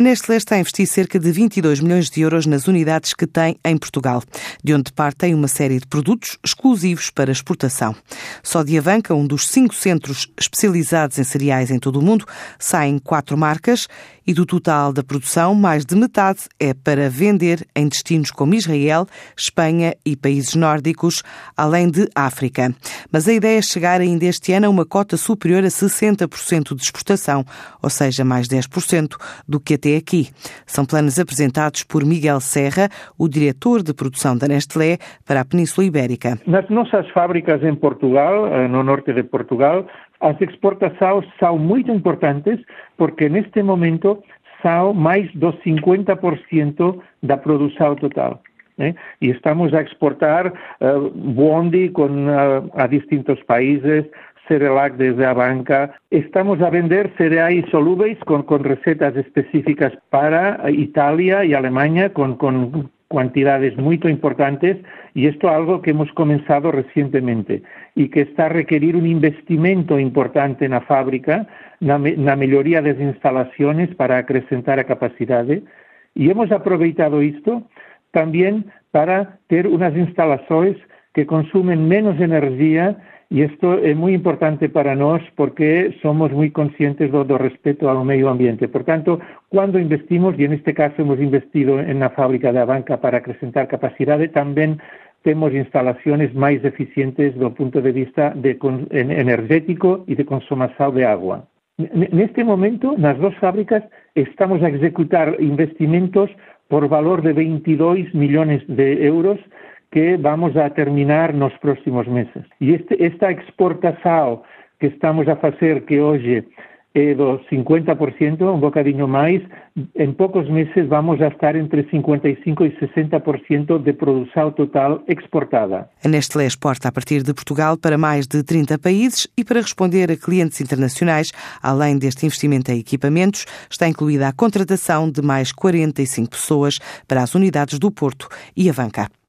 A Nestlé está a investir cerca de 22 milhões de euros nas unidades que tem em Portugal, de onde partem uma série de produtos exclusivos para exportação. Só de Avanca, um dos cinco centros especializados em cereais em todo o mundo, saem quatro marcas e do total da produção, mais de metade é para vender em destinos como Israel, Espanha e países nórdicos, além de África. Mas a ideia é chegar ainda este ano a uma cota superior a 60% de exportação, ou seja, mais 10% do que até aqui. São planos apresentados por Miguel Serra, o diretor de produção da Nestlé para a Península Ibérica. Nas nossas fábricas em Portugal, eh, no norte de Portugal, as exportações são muito importantes porque neste momento são mais dos 50% da produção total. ¿eh? E estamos a exportar uh, bondi con, uh, a distintos países, Cerelac desde a banca. Estamos a vender cereais solúveis con, con recetas específicas para Italia y Alemania con, con cantidades muy importantes y esto es algo que hemos comenzado recientemente y que está a requerir un investimento importante na fábrica, na, na melloría das instalaciones para acrescentar a capacidade e hemos aproveitado isto también para ter unas instalações que consumen menos energía y esto es muy importante para nós porque somos muy conscientes do, do respeto ao medio ambiente. Por tanto, cuando investimos, y en este caso hemos investido en la fábrica da banca para acrescentar capacidade, tamén temos instalaciones máis eficientes do punto de vista energético e de consumação de agua. Neste momento, nas dos fábricas, estamos a executar investimentos por valor de 22 millones de euros que vamos a terminar nos próximos meses. E este, esta exportação que estamos a fazer, que hoje é do 50%, um bocadinho mais, em poucos meses vamos a estar entre 55% e 60% de produção total exportada. A Nestlé exporta a partir de Portugal para mais de 30 países e para responder a clientes internacionais, além deste investimento em equipamentos, está incluída a contratação de mais 45 pessoas para as unidades do Porto e Avanca.